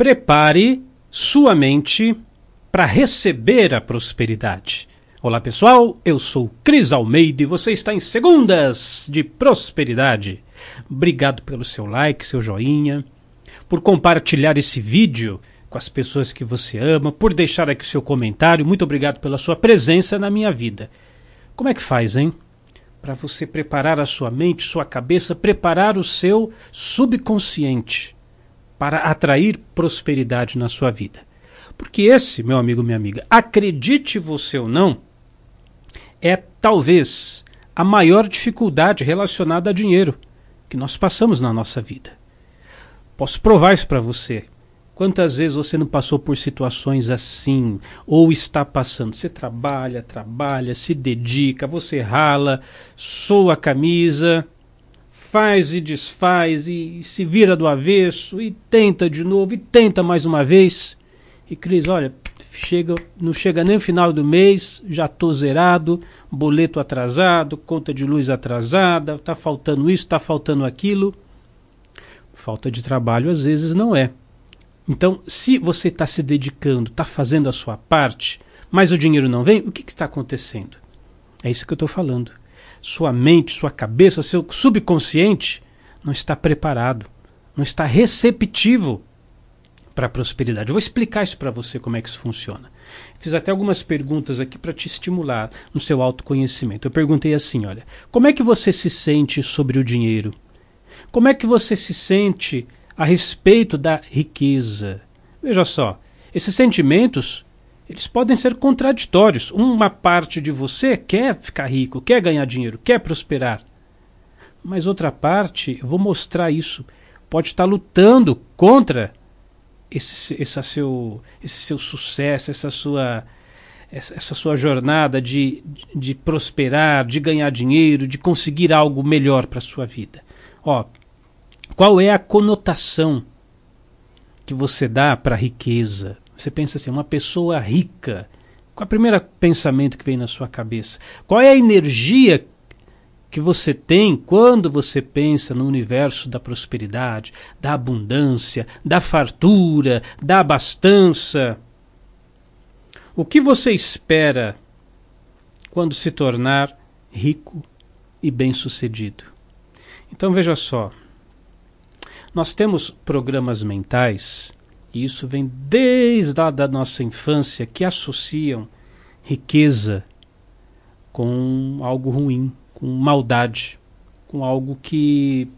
Prepare sua mente para receber a prosperidade. Olá pessoal, eu sou Cris Almeida e você está em Segundas de Prosperidade. Obrigado pelo seu like, seu joinha, por compartilhar esse vídeo com as pessoas que você ama, por deixar aqui seu comentário. Muito obrigado pela sua presença na minha vida. Como é que faz, hein? Para você preparar a sua mente, sua cabeça, preparar o seu subconsciente para atrair prosperidade na sua vida. Porque esse, meu amigo, minha amiga, acredite você ou não, é talvez a maior dificuldade relacionada a dinheiro que nós passamos na nossa vida. Posso provar isso para você. Quantas vezes você não passou por situações assim, ou está passando? Você trabalha, trabalha, se dedica, você rala, soa a camisa, faz e desfaz, e se vira do avesso, e tenta de novo, e tenta mais uma vez. E Cris, olha, chega, não chega nem o final do mês, já estou zerado, boleto atrasado, conta de luz atrasada, está faltando isso, está faltando aquilo. Falta de trabalho às vezes não é. Então, se você está se dedicando, está fazendo a sua parte, mas o dinheiro não vem, o que está acontecendo? É isso que eu estou falando. Sua mente, sua cabeça, seu subconsciente não está preparado, não está receptivo para a prosperidade. Eu vou explicar isso para você como é que isso funciona. Fiz até algumas perguntas aqui para te estimular no seu autoconhecimento. Eu perguntei assim, olha, como é que você se sente sobre o dinheiro? Como é que você se sente a respeito da riqueza. Veja só, esses sentimentos eles podem ser contraditórios. Uma parte de você quer ficar rico, quer ganhar dinheiro, quer prosperar. Mas outra parte, eu vou mostrar isso, pode estar lutando contra esse, esse, seu, esse seu sucesso, essa sua, essa sua jornada de, de prosperar, de ganhar dinheiro, de conseguir algo melhor para a sua vida. Ó, qual é a conotação que você dá para a riqueza? Você pensa assim, uma pessoa rica. Qual é o primeiro pensamento que vem na sua cabeça? Qual é a energia que você tem quando você pensa no universo da prosperidade, da abundância, da fartura, da abastança? O que você espera quando se tornar rico e bem-sucedido? Então veja só, nós temos programas mentais, e isso vem desde a da nossa infância, que associam riqueza com algo ruim, com maldade, com algo que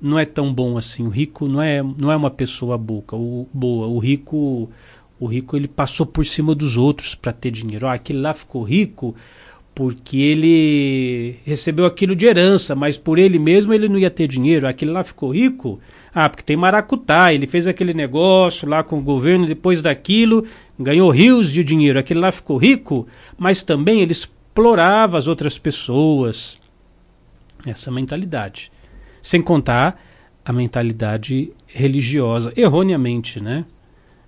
não é tão bom assim. O rico não é, não é uma pessoa boa. O, boa. o rico o rico ele passou por cima dos outros para ter dinheiro. Ah, aquele lá ficou rico porque ele recebeu aquilo de herança, mas por ele mesmo ele não ia ter dinheiro. Aquele lá ficou rico ah, porque tem maracutá, ele fez aquele negócio lá com o governo, depois daquilo ganhou rios de dinheiro, aquele lá ficou rico, mas também ele explorava as outras pessoas. Essa mentalidade. Sem contar a mentalidade religiosa, erroneamente, né?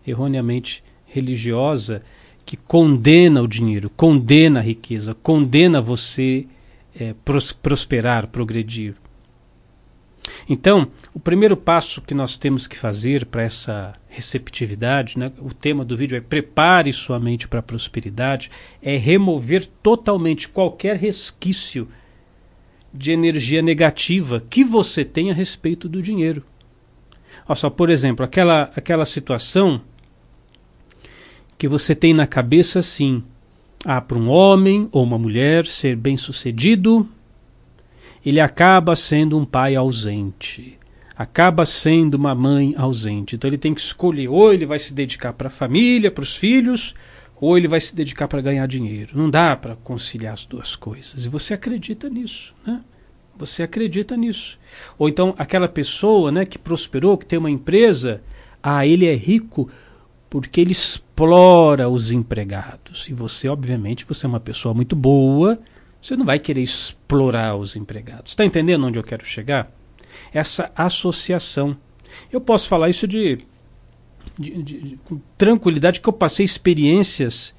Erroneamente religiosa, que condena o dinheiro, condena a riqueza, condena você é, prosperar, progredir. Então, o primeiro passo que nós temos que fazer para essa receptividade, né, o tema do vídeo é prepare sua mente para a prosperidade, é remover totalmente qualquer resquício de energia negativa que você tem a respeito do dinheiro. Olha só, por exemplo, aquela, aquela situação que você tem na cabeça assim, ah, para um homem ou uma mulher ser bem sucedido, ele acaba sendo um pai ausente, acaba sendo uma mãe ausente. Então ele tem que escolher: ou ele vai se dedicar para a família, para os filhos, ou ele vai se dedicar para ganhar dinheiro. Não dá para conciliar as duas coisas. E você acredita nisso, né? Você acredita nisso. Ou então aquela pessoa, né, que prosperou, que tem uma empresa, ah, ele é rico porque ele explora os empregados. E você, obviamente, você é uma pessoa muito boa, você não vai querer explorar os empregados. Está entendendo onde eu quero chegar? Essa associação. Eu posso falar isso de, de, de, com tranquilidade, que eu passei experiências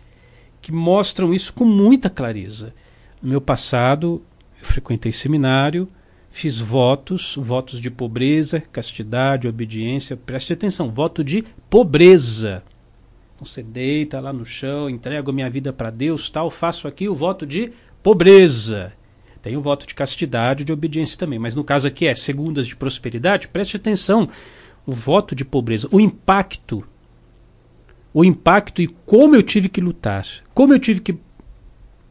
que mostram isso com muita clareza. No meu passado, eu frequentei seminário, fiz votos, votos de pobreza, castidade, obediência. Preste atenção, voto de pobreza. Você deita lá no chão, entrego minha vida para Deus, tal, faço aqui o voto de pobreza. Tem o voto de castidade, de obediência também, mas no caso aqui é segundas de prosperidade. Preste atenção, o voto de pobreza, o impacto, o impacto e como eu tive que lutar, como eu tive que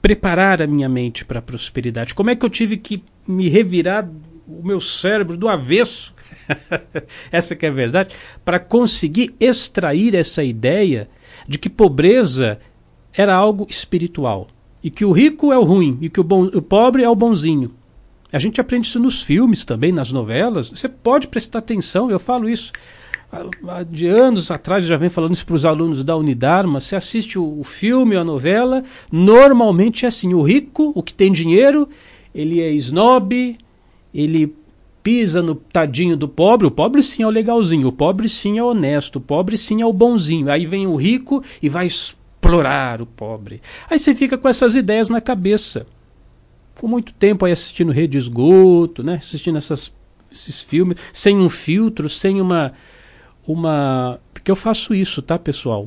preparar a minha mente para a prosperidade, como é que eu tive que me revirar o meu cérebro do avesso, essa que é a verdade, para conseguir extrair essa ideia de que pobreza era algo espiritual e que o rico é o ruim e que o, bom, o pobre é o bonzinho. A gente aprende isso nos filmes também, nas novelas. Você pode prestar atenção, eu falo isso de anos atrás, já vem falando isso para os alunos da Unidarma. Você assiste o, filme, a novela, normalmente é assim: o rico, o que tem dinheiro, ele é snob, ele pisa no tadinho do pobre. O pobre sim é o legalzinho, o pobre sim é honesto, o pobre sim é o bonzinho. Aí vem o rico e vai explorar o pobre. Aí você fica com essas ideias na cabeça. Com muito tempo aí assistindo Rede Esgoto, né? assistindo essas, esses filmes, sem um filtro, sem uma. uma Porque eu faço isso, tá, pessoal?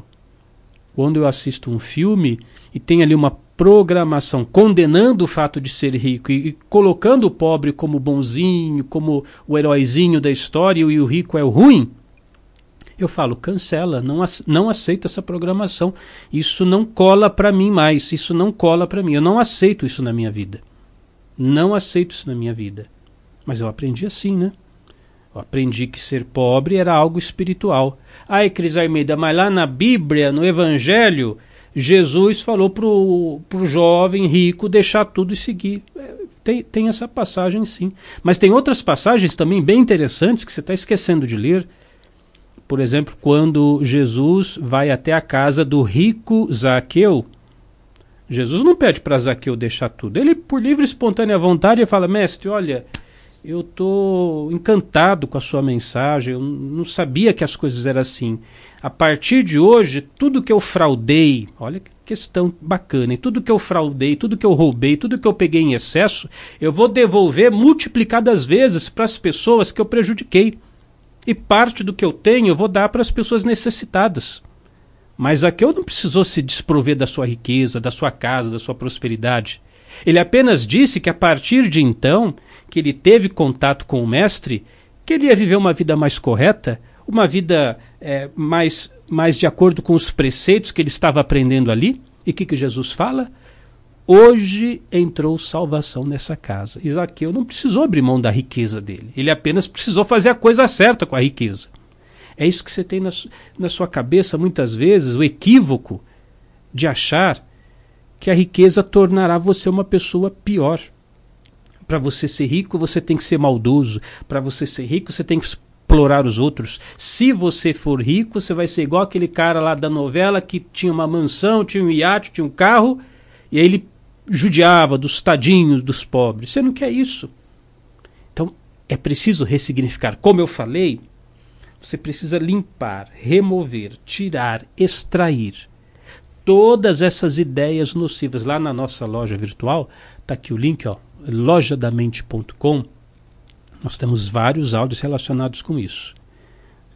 Quando eu assisto um filme e tem ali uma programação condenando o fato de ser rico e, e, colocando o pobre como bonzinho, como o heróizinho da história e o rico é o ruim, eu falo, cancela, não, não aceito essa programação. Isso não cola para mim mais, isso não cola para mim. Eu não aceito isso na minha vida. Não aceito isso na minha vida. Mas eu aprendi assim, né? Eu aprendi que ser pobre era algo espiritual. Ai, Cris Armeida, mas lá na Bíblia, no Evangelho, Jesus falou para o jovem rico deixar tudo e seguir. É, tem, tem essa passagem sim. Mas tem outras passagens também bem interessantes que você está esquecendo de ler. Por exemplo, quando Jesus vai até a casa do rico Zaqueu. Jesus não pede para Zaqueu deixar tudo. Ele, por livre e espontânea vontade, fala: Mestre, olha, eu estou encantado com a sua mensagem. Eu não sabia que as coisas eram assim a partir de hoje, tudo que eu fraudei, olha que questão bacana, e tudo que eu fraudei, tudo que eu roubei, tudo que eu peguei em excesso, eu vou devolver multiplicadas vezes para as pessoas que eu prejudiquei. E parte do que eu tenho eu vou dar para as pessoas necessitadas. Mas aqui eu não precisou se desprover da sua riqueza, da sua casa, da sua prosperidade. Ele apenas disse que a partir de então, que ele teve contato com o Mestre, que ele ia viver uma vida mais correta, uma vida é, mais, mais de acordo com os preceitos que ele estava aprendendo ali. E o que, que Jesus fala? Hoje entrou salvação nessa casa. Isaqueu não precisou abrir mão da riqueza dele. Ele apenas precisou fazer a coisa certa com a riqueza. É isso que você tem na, na sua cabeça muitas vezes, o equívoco de achar que a riqueza tornará você uma pessoa pior. Para você ser rico, você tem que ser maldoso. Para você ser rico, você tem que explorar os outros. Se você for rico, você vai ser igual aquele cara lá da novela que tinha uma mansão, tinha um iate, tinha um carro, e aí ele judiava dos tadinhos dos pobres. Você não quer isso. Então, é preciso ressignificar. Como eu falei, você precisa limpar, remover, tirar, extrair todas essas ideias nocivas. Lá na nossa loja virtual, está aqui o link, lojadamente.com nós temos vários áudios relacionados com isso.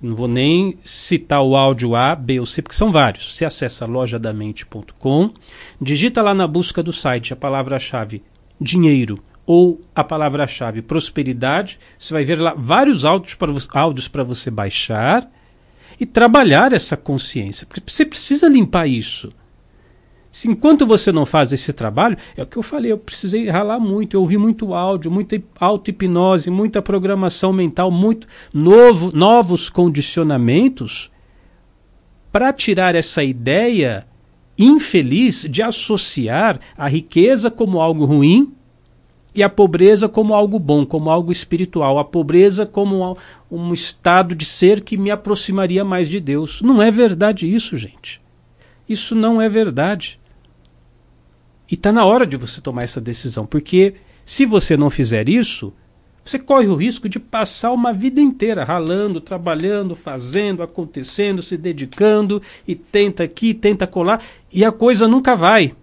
Não vou nem citar o áudio A, B ou C, porque são vários. Você acessa lojadamente.com, digita lá na busca do site a palavra-chave dinheiro ou a palavra-chave prosperidade. Você vai ver lá vários áudios para, áudios para você baixar e trabalhar essa consciência. Porque você precisa limpar isso. Se enquanto você não faz esse trabalho, é o que eu falei, eu precisei ralar muito, eu ouvi muito áudio, muita auto-hipnose, muita programação mental, muito novo, novos condicionamentos para tirar essa ideia infeliz de associar a riqueza como algo ruim e a pobreza como algo bom, como algo espiritual, a pobreza como um estado de ser que me aproximaria mais de Deus. Não é verdade isso, gente. Isso não é verdade. E está na hora de você tomar essa decisão, porque se você não fizer isso, você corre o risco de passar uma vida inteira ralando, trabalhando, fazendo, acontecendo, se dedicando e tenta aqui, tenta colar e a coisa nunca vai.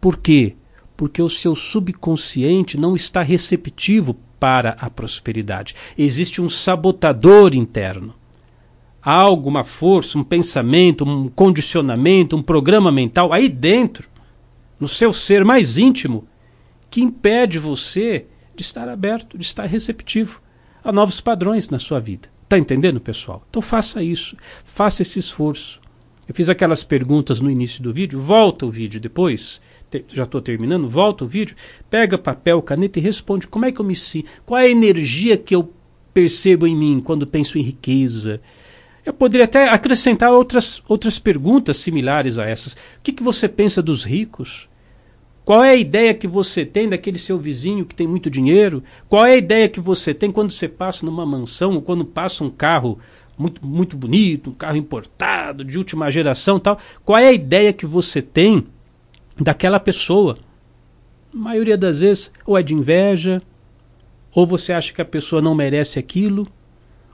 Por quê? Porque o seu subconsciente não está receptivo para a prosperidade. Existe um sabotador interno. Há alguma força, um pensamento, um condicionamento, um programa mental aí dentro, no seu ser mais íntimo, que impede você de estar aberto, de estar receptivo a novos padrões na sua vida. Está entendendo, pessoal? Então faça isso, faça esse esforço. Eu fiz aquelas perguntas no início do vídeo, volta o vídeo depois, já estou terminando, volta o vídeo, pega papel, caneta e responde como é que eu me sinto, qual é a energia que eu percebo em mim quando penso em riqueza. Eu poderia até acrescentar outras, outras perguntas similares a essas. O que, que você pensa dos ricos? Qual é a ideia que você tem daquele seu vizinho que tem muito dinheiro? Qual é a ideia que você tem quando você passa numa mansão ou quando passa um carro muito, muito bonito, um carro importado, de última geração tal? Qual é a ideia que você tem daquela pessoa? A maioria das vezes, ou é de inveja, ou você acha que a pessoa não merece aquilo,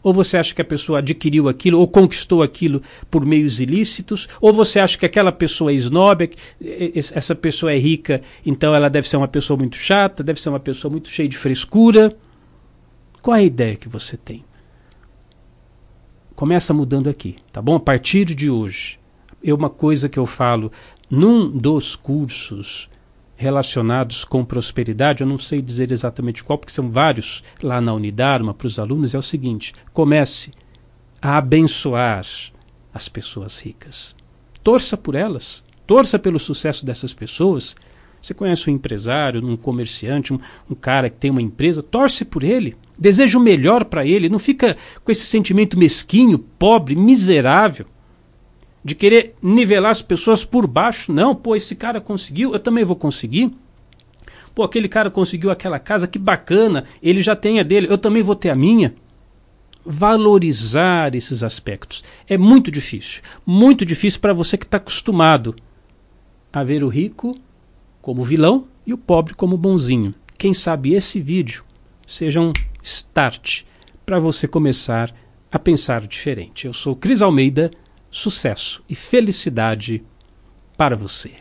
ou você acha que a pessoa adquiriu aquilo ou conquistou aquilo por meios ilícitos? Ou você acha que aquela pessoa é snob, essa pessoa é rica, então ela deve ser uma pessoa muito chata, deve ser uma pessoa muito cheia de frescura? Qual é a ideia que você tem? Começa mudando aqui, tá bom? A partir de hoje, é uma coisa que eu falo num dos cursos relacionados com prosperidade, eu não sei dizer exatamente qual, porque são vários lá na Unidarma para os alunos, é o seguinte: comece a abençoar as pessoas ricas. Torça por elas, torça pelo sucesso dessas pessoas. Você conhece um empresário, um comerciante, um, um cara que tem uma empresa, torce por ele, deseja o melhor para ele, não fica com esse sentimento mesquinho, pobre, miserável de querer nivelar as pessoas por baixo. Não, pô, esse cara conseguiu, eu também vou conseguir. Pô, aquele cara conseguiu aquela casa, que bacana, ele já tem a dele, eu também vou ter a minha. Valorizar esses aspectos é muito difícil. Muito difícil para você que está acostumado a ver o rico como vilão e o pobre como bonzinho. Quem sabe esse vídeo seja um start para você começar a pensar diferente. Eu sou Cris Almeida sucesso e felicidade para você.